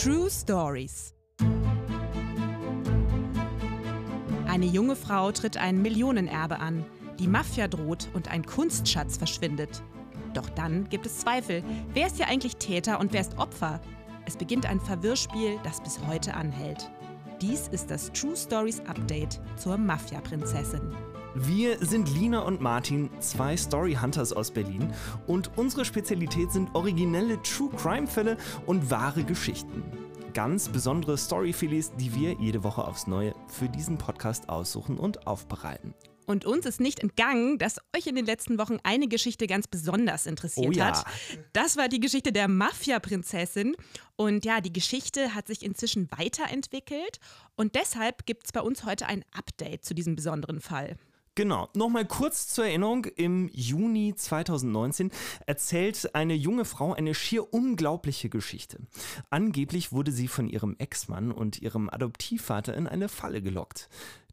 True Stories. Eine junge Frau tritt ein Millionenerbe an. Die Mafia droht und ein Kunstschatz verschwindet. Doch dann gibt es Zweifel. Wer ist hier eigentlich Täter und wer ist Opfer? Es beginnt ein Verwirrspiel, das bis heute anhält. Dies ist das True Stories Update zur Mafia-Prinzessin. Wir sind Lina und Martin, zwei Story Hunters aus Berlin und unsere Spezialität sind originelle True Crime Fälle und wahre Geschichten. Ganz besondere Story-Filets, die wir jede Woche aufs Neue für diesen Podcast aussuchen und aufbereiten. Und uns ist nicht entgangen, dass euch in den letzten Wochen eine Geschichte ganz besonders interessiert Oh ja. hat. Das war die Geschichte der Mafia-Prinzessin. Und ja, die Geschichte hat sich inzwischen weiterentwickelt. Und deshalb gibt es bei uns heute ein Update zu diesem besonderen Fall. Genau, nochmal kurz zur Erinnerung, im Juni 2019 erzählt eine junge Frau eine schier unglaubliche Geschichte. Angeblich wurde sie von ihrem Ex-Mann und ihrem Adoptivvater in eine Falle gelockt.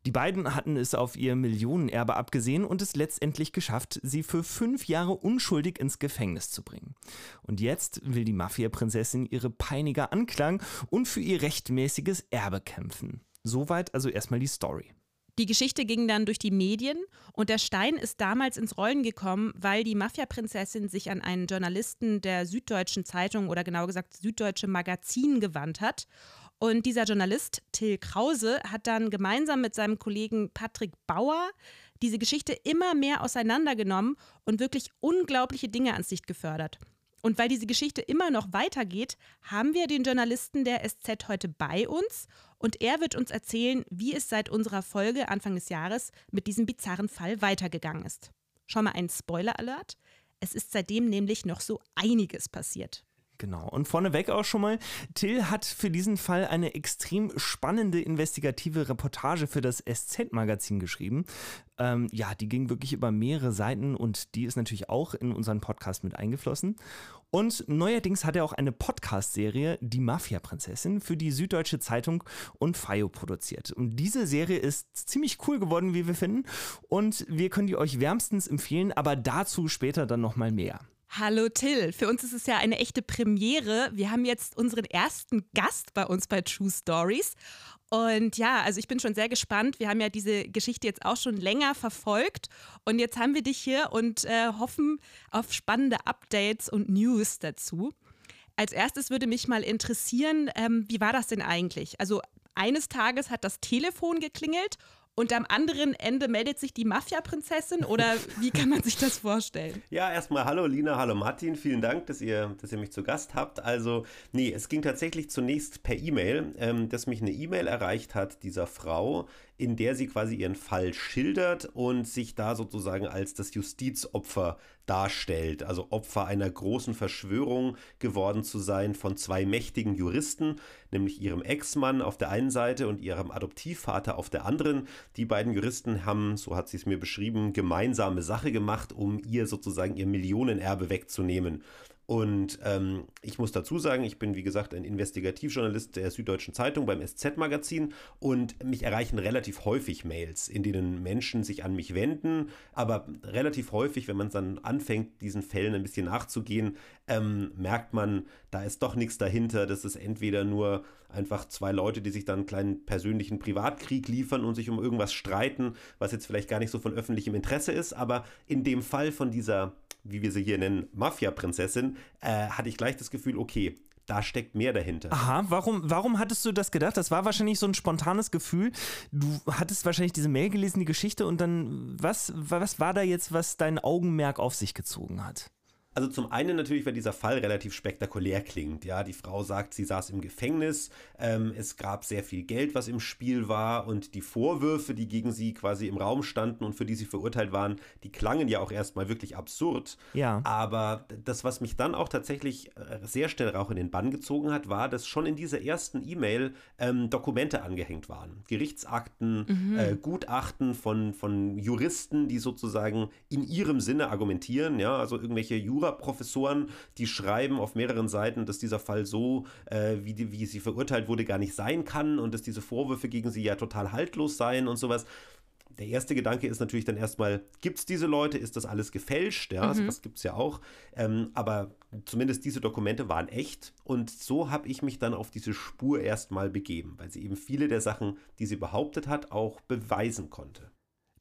Die beiden hatten es auf ihr Millionenerbe abgesehen und es letztendlich geschafft, sie für fünf Jahre unschuldig ins Gefängnis zu bringen. Und jetzt will die Mafia-Prinzessin ihre Peiniger anklagen und für ihr rechtmäßiges Erbe kämpfen. Soweit also erstmal die Story. Die Geschichte ging dann durch die Medien und der Stein ist damals ins Rollen gekommen, weil die Mafia-Prinzessin sich an einen Journalisten der Süddeutschen Zeitung oder genau gesagt Süddeutsche Magazin gewandt hat. Und dieser Journalist, Till Krause, hat dann gemeinsam mit seinem Kollegen Patrick Bauer diese Geschichte immer mehr auseinandergenommen und wirklich unglaubliche Dinge ans Licht gefördert. Und weil diese Geschichte immer noch weitergeht, haben wir den Journalisten der SZ heute bei uns und er wird uns erzählen, wie es seit unserer Folge Anfang des Jahres mit diesem bizarren Fall weitergegangen ist. Schon mal ein Spoiler-Alert. Es ist seitdem nämlich noch so einiges passiert. Genau. Und vorneweg auch schon mal, Till hat für diesen Fall eine extrem spannende investigative Reportage für das SZ-Magazin geschrieben. Ähm, ja, die ging wirklich über mehrere Seiten und die ist natürlich auch in unseren Podcast mit eingeflossen. Und neuerdings hat er auch eine Podcast-Serie, Die Mafia-Prinzessin, für die Süddeutsche Zeitung und FIO produziert. Und diese Serie ist ziemlich cool geworden, wie wir finden. Und wir können die euch wärmstens empfehlen, aber dazu später dann nochmal mehr. Hallo Till, für uns ist es ja eine echte Premiere. Wir haben jetzt unseren ersten Gast bei uns bei True Stories. Und ja, also ich bin schon sehr gespannt. Wir haben ja diese Geschichte jetzt auch schon länger verfolgt. Und jetzt haben wir dich hier und äh, hoffen auf spannende Updates und News dazu. Als erstes würde mich mal interessieren, ähm, wie war das denn eigentlich? Also eines Tages hat das Telefon geklingelt und am anderen Ende meldet sich die Mafia-Prinzessin oder wie kann man sich das vorstellen? Ja, erstmal hallo Lina, hallo Martin, vielen Dank, dass ihr, dass ihr mich zu Gast habt. Also, nee, es ging tatsächlich zunächst per E-Mail, ähm, dass mich eine E-Mail erreicht hat dieser Frau, in der sie quasi ihren Fall schildert und sich da sozusagen als das Justizopfer darstellt. Also Opfer einer großen Verschwörung geworden zu sein von zwei mächtigen Juristen, nämlich ihrem Ex-Mann auf der einen Seite und ihrem Adoptivvater auf der anderen. Die beiden Juristen haben, so hat sie es mir beschrieben, gemeinsame Sache gemacht, um ihr sozusagen ihr Millionenerbe wegzunehmen. Und ähm, ich muss dazu sagen, ich bin wie gesagt ein Investigativjournalist der Süddeutschen Zeitung beim SZ-Magazin und mich erreichen relativ häufig Mails, in denen Menschen sich an mich wenden, aber relativ häufig, wenn man dann anfängt, diesen Fällen ein bisschen nachzugehen, ähm, merkt man, da ist doch nichts dahinter. Das ist entweder nur einfach zwei Leute, die sich dann einen kleinen persönlichen Privatkrieg liefern und sich um irgendwas streiten, was jetzt vielleicht gar nicht so von öffentlichem Interesse ist, aber in dem Fall von dieser wie wir sie hier nennen, Mafia-Prinzessin, äh, hatte ich gleich das Gefühl, okay, da steckt mehr dahinter. Aha, warum, warum hattest du das gedacht? Das war wahrscheinlich so ein spontanes Gefühl. Du hattest wahrscheinlich diese Mail gelesen, die Geschichte, und dann, was, was war da jetzt, was dein Augenmerk auf sich gezogen hat? Also zum einen natürlich, weil dieser Fall relativ spektakulär klingt. Ja, die Frau sagt, sie saß im Gefängnis, ähm, es gab sehr viel Geld, was im Spiel war und die Vorwürfe, die gegen sie quasi im Raum standen und für die sie verurteilt waren, die klangen ja auch erstmal wirklich absurd. Ja. Aber das, was mich dann auch tatsächlich äh, sehr schnell auch in den Bann gezogen hat, war, dass schon in dieser ersten E-Mail ähm, Dokumente angehängt waren. Gerichtsakten, äh, Gutachten von, von Juristen, die sozusagen in ihrem Sinne argumentieren, ja, also irgendwelche Juraprofessoren, die schreiben auf mehreren Seiten, dass dieser Fall so, äh, wie, die, wie sie verurteilt wurde, gar nicht sein kann und dass diese Vorwürfe gegen sie ja total haltlos seien und sowas. der erste Gedanke ist natürlich dann erstmal, gibt es diese Leute? Ist das alles gefälscht? Ja, mhm. das gibt es ja auch. Ähm, aber zumindest diese Dokumente waren echt. Und so habe ich mich dann auf diese Spur erstmal begeben, weil sie eben viele der Sachen, die sie behauptet hat, auch beweisen konnte.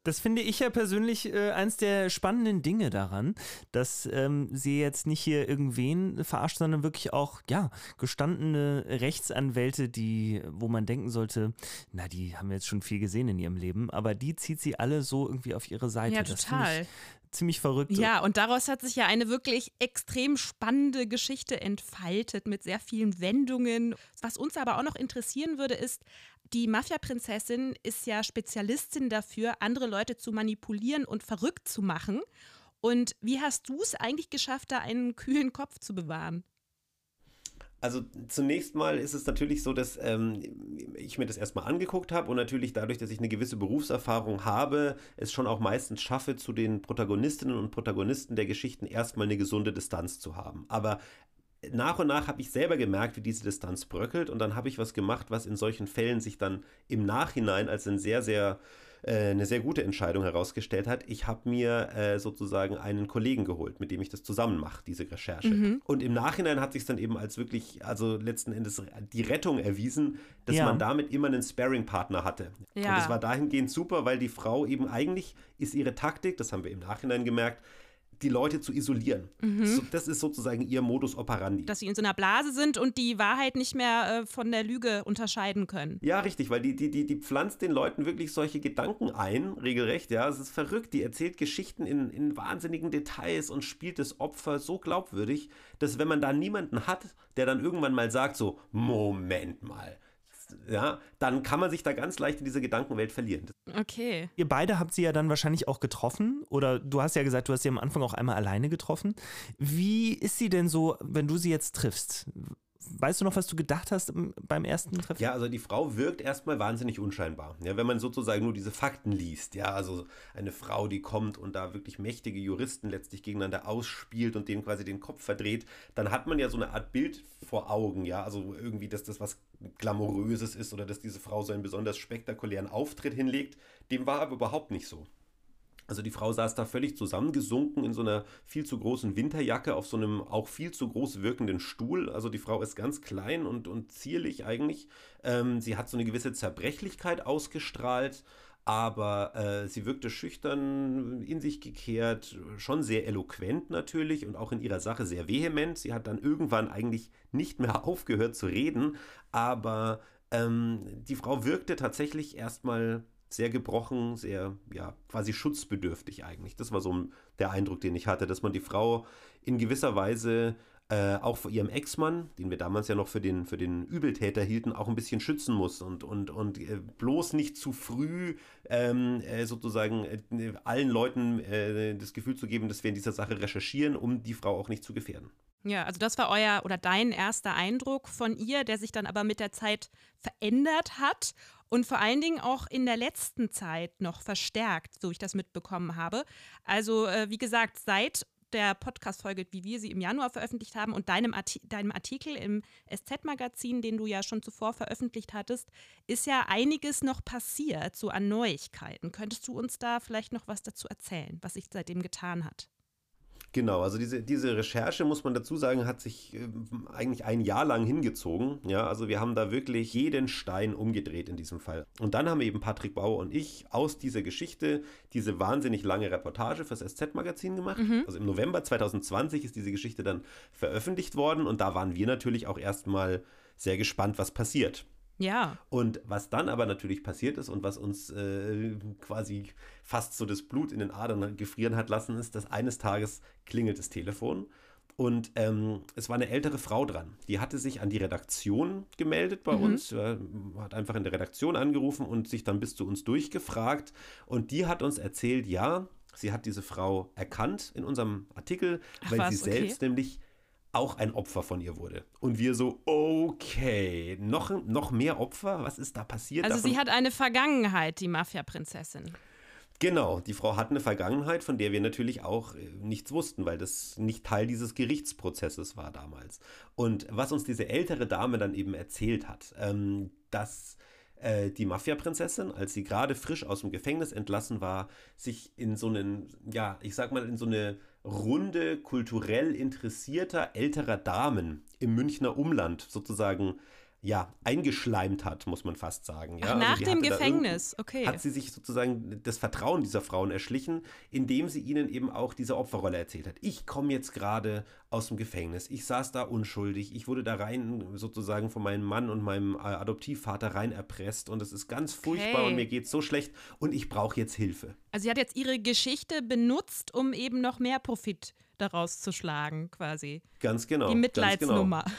Das finde ich ja persönlich äh, eins der spannenden Dinge daran, dass ähm, sie jetzt nicht hier irgendwen verarscht, sondern wirklich auch, ja, gestandene Rechtsanwälte, die, wo man denken sollte, na, die haben jetzt schon viel gesehen in ihrem Leben, aber die zieht sie alle so irgendwie auf ihre Seite. Ja, total ziemlich verrückt. Ja, und daraus hat sich ja eine wirklich extrem spannende Geschichte entfaltet mit sehr vielen Wendungen. Was uns aber auch noch interessieren würde, ist, die Mafia-Prinzessin ist ja Spezialistin dafür, andere Leute zu manipulieren und verrückt zu machen. Und wie hast du es eigentlich geschafft, da einen kühlen Kopf zu bewahren? Also zunächst mal ist es natürlich so, dass ähm, ich mir das erstmal angeguckt habe und natürlich dadurch, dass ich eine gewisse Berufserfahrung habe, es schon auch meistens schaffe, zu den Protagonistinnen und Protagonisten der Geschichten erstmal eine gesunde Distanz zu haben. Aber nach und nach habe ich selber gemerkt, wie diese Distanz bröckelt und dann habe ich was gemacht, was in solchen Fällen sich dann im Nachhinein als ein sehr, sehr äh, eine sehr gute Entscheidung herausgestellt hat. Ich habe mir äh, sozusagen einen Kollegen geholt, mit dem ich das zusammen mache, diese Recherche. Mhm. Und im Nachhinein hat sich dann eben als wirklich, also letzten Endes die Rettung erwiesen, dass ja. man damit immer einen Sparring-Partner hatte. Ja. Und das war dahingehend super, weil die Frau eben eigentlich ist ihre Taktik, das haben wir im Nachhinein gemerkt, die Leute zu isolieren. Mhm. So, das ist sozusagen ihr Modus operandi. Dass sie in so einer Blase sind und die Wahrheit nicht mehr äh, von der Lüge unterscheiden können. Ja, richtig, weil die, die, die, die pflanzt den Leuten wirklich solche Gedanken ein, regelrecht. Ja, es ist verrückt. Die erzählt Geschichten in, in wahnsinnigen Details und spielt das Opfer so glaubwürdig, dass wenn man da niemanden hat, der dann irgendwann mal sagt, so, Moment mal, ja, dann kann man sich da ganz leicht in diese Gedankenwelt verlieren. Okay. Ihr beide habt sie ja dann wahrscheinlich auch getroffen oder du hast ja gesagt, du hast sie am Anfang auch einmal alleine getroffen. Wie ist sie denn so, wenn du sie jetzt triffst? Weißt du noch, was du gedacht hast beim ersten Treffen? Ja, also die Frau wirkt erstmal wahnsinnig unscheinbar. Ja, wenn man sozusagen nur diese Fakten liest. Ja, also eine Frau, die kommt und da wirklich mächtige Juristen letztlich gegeneinander ausspielt und denen quasi den Kopf verdreht, dann hat man ja so eine Art Bild vor Augen. Ja, also irgendwie, dass das was Glamouröses ist oder dass diese Frau so einen besonders spektakulären Auftritt hinlegt. Dem war aber überhaupt nicht so. Also die Frau saß da völlig zusammengesunken in so einer viel zu großen Winterjacke auf so einem auch viel zu groß wirkenden Stuhl. Also die Frau ist ganz klein und, und zierlich eigentlich. Ähm, sie hat so eine gewisse Zerbrechlichkeit ausgestrahlt, aber äh, sie wirkte schüchtern, in sich gekehrt, schon sehr eloquent natürlich und auch in ihrer Sache sehr vehement. Sie hat dann irgendwann eigentlich nicht mehr aufgehört zu reden, aber ähm, die Frau wirkte tatsächlich erstmal sehr gebrochen, sehr, ja, quasi schutzbedürftig eigentlich. Das war so der Eindruck, den ich hatte, dass man die Frau in gewisser Weise äh, auch vor ihrem Ex-Mann, den wir damals ja noch für den, für den Übeltäter hielten, auch ein bisschen schützen muss und, und, und äh, bloß nicht zu früh ähm, äh, sozusagen äh, allen Leuten äh, das Gefühl zu geben, dass wir in dieser Sache recherchieren, um die Frau auch nicht zu gefährden. Ja, also das war euer oder dein erster Eindruck von ihr, der sich dann aber mit der Zeit verändert hat und vor allen Dingen auch in der letzten Zeit noch verstärkt, so ich das mitbekommen habe. Also äh, wie gesagt, seit der Podcast-Folge, wie wir sie im Januar veröffentlicht haben und deinem, Arti deinem Artikel im SZ-Magazin, den du ja schon zuvor veröffentlicht hattest, ist ja einiges noch passiert, so an Neuigkeiten. Könntest du uns da vielleicht noch was dazu erzählen, was sich seitdem getan hat? Genau, also diese, diese Recherche, muss man dazu sagen, hat sich äh, eigentlich ein Jahr lang hingezogen. Ja, also wir haben da wirklich jeden Stein umgedreht in diesem Fall. Und dann haben eben Patrick Bauer und ich aus dieser Geschichte diese wahnsinnig lange Reportage fürs SZ-Magazin gemacht. Mhm. Also im November 2020 ist diese Geschichte dann veröffentlicht worden und da waren wir natürlich auch erstmal sehr gespannt, was passiert. Ja. Und was dann aber natürlich passiert ist und was uns äh, quasi fast so das Blut in den Adern gefrieren hat lassen, ist, dass eines Tages klingelt das Telefon und ähm, es war eine ältere Frau dran. Die hatte sich an die Redaktion gemeldet bei mhm. uns, äh, hat einfach in der Redaktion angerufen und sich dann bis zu uns durchgefragt. Und die hat uns erzählt, ja, sie hat diese Frau erkannt in unserem Artikel, Ach, weil was? sie selbst okay. nämlich auch ein Opfer von ihr wurde. Und wir so, okay, noch, noch mehr Opfer? Was ist da passiert? Also Davon sie hat eine Vergangenheit, die Mafia-Prinzessin. Genau, die Frau hat eine Vergangenheit, von der wir natürlich auch äh, nichts wussten, weil das nicht Teil dieses Gerichtsprozesses war damals. Und was uns diese ältere Dame dann eben erzählt hat, ähm, dass äh, die Mafia-Prinzessin, als sie gerade frisch aus dem Gefängnis entlassen war, sich in so einen, ja, ich sag mal, in so eine Runde kulturell interessierter älterer Damen im Münchner Umland sozusagen ja, eingeschleimt hat, muss man fast sagen. Ja? Ach, nach also dem Gefängnis, okay. Hat sie sich sozusagen das Vertrauen dieser Frauen erschlichen, indem sie ihnen eben auch diese Opferrolle erzählt hat. Ich komme jetzt gerade aus dem Gefängnis, ich saß da unschuldig, ich wurde da rein sozusagen von meinem Mann und meinem äh, Adoptivvater rein erpresst und es ist ganz furchtbar okay. und mir geht so schlecht und ich brauche jetzt Hilfe. Also sie hat jetzt ihre Geschichte benutzt, um eben noch mehr Profit daraus zu schlagen, quasi. Ganz genau. Die Mitleidsnummer. Genau.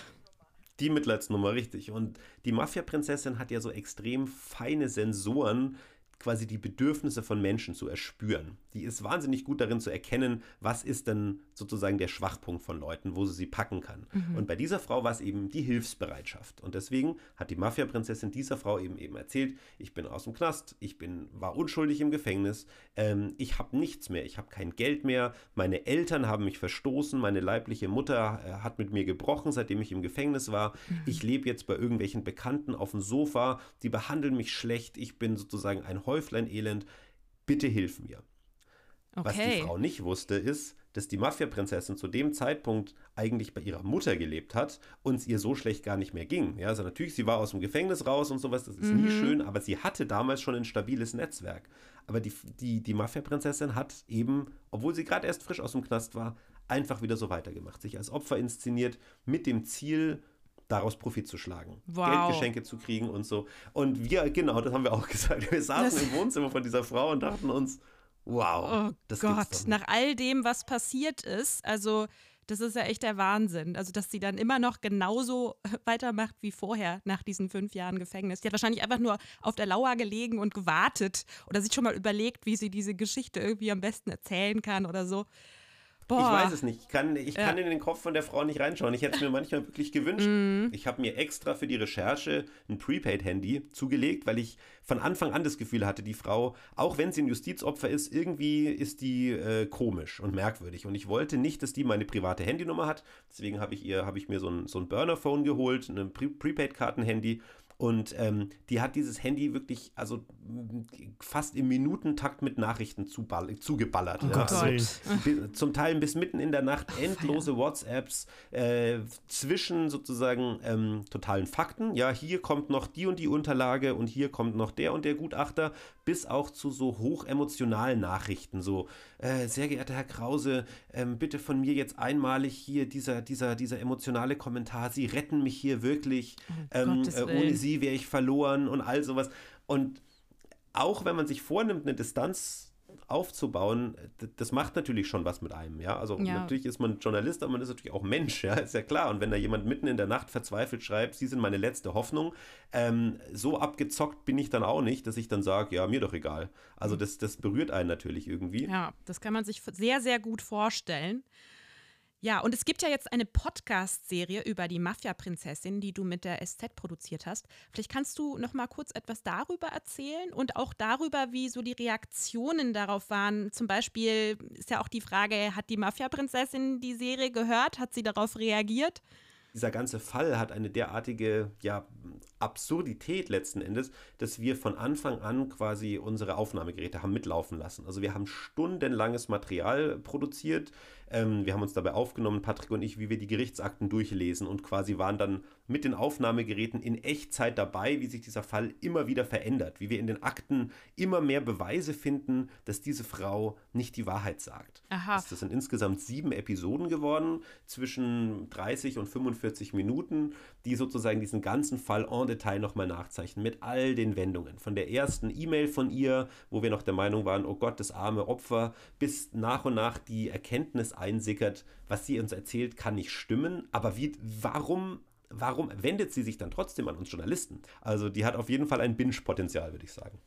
Die Mitleidsnummer, richtig. Und die Mafia-Prinzessin hat ja so extrem feine Sensoren, quasi die Bedürfnisse von Menschen zu erspüren. Die ist wahnsinnig gut darin zu erkennen, was ist denn sozusagen der Schwachpunkt von Leuten, wo sie sie packen kann. Mhm. Und bei dieser Frau war es eben die Hilfsbereitschaft. Und deswegen hat die Mafia-Prinzessin dieser Frau eben eben erzählt, ich bin aus dem Knast, ich bin, war unschuldig im Gefängnis, ähm, ich habe nichts mehr, ich habe kein Geld mehr, meine Eltern haben mich verstoßen, meine leibliche Mutter äh, hat mit mir gebrochen, seitdem ich im Gefängnis war, mhm. ich lebe jetzt bei irgendwelchen Bekannten auf dem Sofa, die behandeln mich schlecht, ich bin sozusagen ein Häuflein Elend, bitte hilf mir. Okay. Was die Frau nicht wusste, ist, dass die Mafia-Prinzessin zu dem Zeitpunkt eigentlich bei ihrer Mutter gelebt hat und es ihr so schlecht gar nicht mehr ging. Ja, also natürlich, sie war aus dem Gefängnis raus und sowas, das ist mhm. nie schön, aber sie hatte damals schon ein stabiles Netzwerk. Aber die, die, die Mafia-Prinzessin hat eben, obwohl sie gerade erst frisch aus dem Knast war, einfach wieder so weitergemacht, sich als Opfer inszeniert mit dem Ziel, daraus Profit zu schlagen, wow. Geldgeschenke zu kriegen und so. Und wir, genau, das haben wir auch gesagt. Wir saßen das im Wohnzimmer von dieser Frau und dachten uns, wow. Oh das Gott, nach all dem, was passiert ist, also das ist ja echt der Wahnsinn. Also, dass sie dann immer noch genauso weitermacht wie vorher nach diesen fünf Jahren Gefängnis. Die hat wahrscheinlich einfach nur auf der Lauer gelegen und gewartet oder sich schon mal überlegt, wie sie diese Geschichte irgendwie am besten erzählen kann oder so. Boah. Ich weiß es nicht. Ich kann, ich ja. kann in den Kopf von der Frau nicht reinschauen. Ich hätte es mir manchmal wirklich gewünscht. Mm. Ich habe mir extra für die Recherche ein Prepaid-Handy zugelegt, weil ich von Anfang an das Gefühl hatte, die Frau, auch wenn sie ein Justizopfer ist, irgendwie ist die äh, komisch und merkwürdig. Und ich wollte nicht, dass die meine private Handynummer hat. Deswegen habe ich ihr, habe ich mir so ein, so ein Burner-Phone geholt, ein Pre Prepaid-Karten-Handy und ähm, die hat dieses Handy wirklich, also fast im Minutentakt mit Nachrichten zugeballert. Oh ja. also, zum Teil bis mitten in der Nacht endlose WhatsApps äh, zwischen sozusagen ähm, totalen Fakten. Ja, hier kommt noch die und die Unterlage und hier kommt noch der und der Gutachter, bis auch zu so hochemotionalen Nachrichten. So, äh, sehr geehrter Herr Krause, ähm, bitte von mir jetzt einmalig hier dieser, dieser, dieser emotionale Kommentar. Sie retten mich hier wirklich. Oh, ähm, äh, ohne Sie sie wäre ich verloren und all sowas. Und auch wenn man sich vornimmt, eine Distanz aufzubauen, das macht natürlich schon was mit einem, ja. Also ja. natürlich ist man Journalist, aber man ist natürlich auch Mensch, ja, ist ja klar. Und wenn da jemand mitten in der Nacht verzweifelt schreibt, Sie sind meine letzte Hoffnung, ähm, so abgezockt bin ich dann auch nicht, dass ich dann sage, ja, mir doch egal. Also das, das berührt einen natürlich irgendwie. Ja, das kann man sich sehr, sehr gut vorstellen. Ja, und es gibt ja jetzt eine Podcast-Serie über die Mafia-Prinzessin, die du mit der SZ produziert hast. Vielleicht kannst du noch mal kurz etwas darüber erzählen und auch darüber, wie so die Reaktionen darauf waren. Zum Beispiel ist ja auch die Frage, hat die Mafia-Prinzessin die Serie gehört? Hat sie darauf reagiert? dieser ganze Fall hat eine derartige ja, Absurdität letzten Endes, dass wir von Anfang an quasi unsere Aufnahmegeräte haben mitlaufen lassen. Also wir haben stundenlanges Material produziert, ähm, wir haben uns dabei aufgenommen, Patrick und ich, wie wir die Gerichtsakten durchlesen und quasi waren dann mit den Aufnahmegeräten in Echtzeit dabei, wie sich dieser Fall immer wieder verändert, wie wir in den Akten immer mehr Beweise finden, dass diese Frau nicht die Wahrheit sagt. Aha. Das sind insgesamt sieben Episoden geworden, zwischen 30 und 45 Minuten, die sozusagen diesen ganzen Fall en Detail nochmal nachzeichnen, mit all den Wendungen. Von der ersten E-Mail von ihr, wo wir noch der Meinung waren, oh Gott, das arme Opfer, bis nach und nach die Erkenntnis einsickert, was sie uns erzählt, kann nicht stimmen. Aber wie, warum, warum wendet sie sich dann trotzdem an uns Journalisten? Also die hat auf jeden Fall ein Binge-Potenzial, würde ich sagen.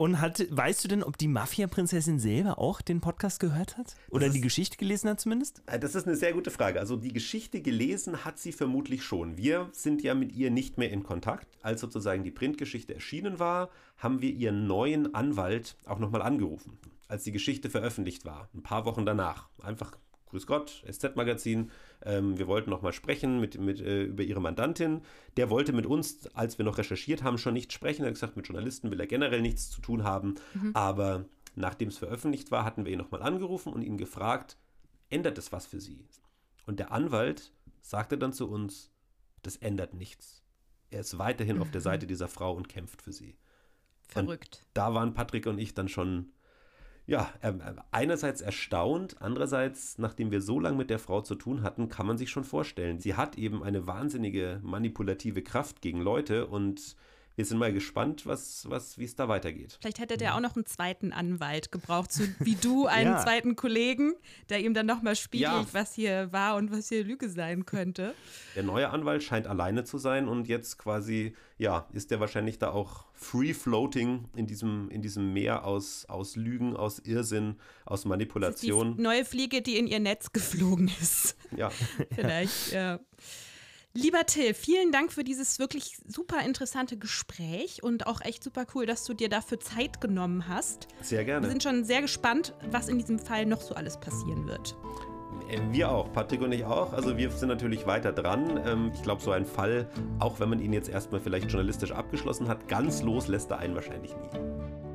Und hat, weißt du denn, ob die Mafia-Prinzessin selber auch den Podcast gehört hat? Oder ist, die Geschichte gelesen hat zumindest? Äh, das ist eine sehr gute Frage. Also die Geschichte gelesen hat sie vermutlich schon. Wir sind ja mit ihr nicht mehr in Kontakt. Als sozusagen die Printgeschichte erschienen war, haben wir ihren neuen Anwalt auch nochmal angerufen als die Geschichte veröffentlicht war, ein paar Wochen danach. Einfach Grüß Gott, SZ-Magazin. Ähm, wir wollten noch mal sprechen mit, mit, äh, über Ihre Mandantin. Der wollte mit uns, als wir noch recherchiert haben, schon nicht sprechen. Er hat gesagt, mit Journalisten will er generell nichts zu tun haben. Mhm. Aber nachdem es veröffentlicht war, hatten wir ihn noch mal angerufen und ihn gefragt, ändert es was für Sie? Und der Anwalt sagte dann zu uns, das ändert nichts. Er ist weiterhin mhm. auf der mhm. Seite dieser Frau und kämpft für sie. Verrückt. Und da waren Patrick und ich dann schon ja, ähm, äh, einerseits erstaunt, andererseits, nachdem wir so lange mit der Frau zu tun hatten, kann man sich schon vorstellen, sie hat eben eine wahnsinnige manipulative Kraft gegen Leute und wir sind mal gespannt, was, was, wie es da weitergeht. Vielleicht hätte der auch noch einen zweiten Anwalt gebraucht, so wie du einen ja. zweiten Kollegen, der ihm dann nochmal spiegelt, ja. was hier war und was hier Lüge sein könnte. Der neue Anwalt scheint alleine zu sein und jetzt quasi, ja, ist der wahrscheinlich da auch free floating in diesem, in diesem Meer aus, aus Lügen, aus Irrsinn, aus Manipulation. die neue Fliege, die in ihr Netz geflogen ist. Ja. Vielleicht, ja. Lieber Till, vielen Dank für dieses wirklich super interessante Gespräch und auch echt super cool, dass du dir dafür Zeit genommen hast. Sehr gerne. Wir sind schon sehr gespannt, was in diesem Fall noch so alles passieren wird. Äh, wir auch, Patrick und ich auch. Also wir sind natürlich weiter dran. Ähm, ich glaube, so ein Fall, auch wenn man ihn jetzt erstmal vielleicht journalistisch abgeschlossen hat, ganz los lässt er einen wahrscheinlich nie.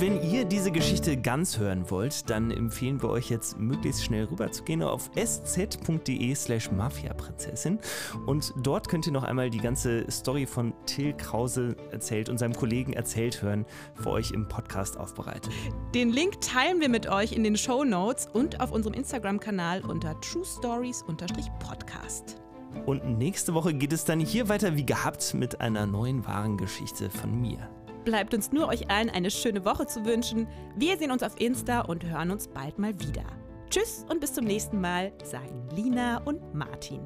Und wenn ihr diese Geschichte ganz hören wollt, dann empfehlen wir euch jetzt möglichst schnell rüber zu gehen auf sz.de slash mafiaprinzessin und dort könnt ihr noch einmal die ganze Story von Till Krause erzählt und seinem Kollegen erzählt hören, für euch im Podcast aufbereitet. Den Link teilen wir mit euch in den Show Notes und auf unserem Instagram-Kanal unter True Stories-Podcast. Und nächste Woche geht es dann hier weiter wie gehabt mit einer neuen wahren Geschichte von mir bleibt uns nur euch allen eine schöne Woche zu wünschen. Wir sehen uns auf Insta und hören uns bald mal wieder. Tschüss und bis zum nächsten Mal, sagen Lina und Martin.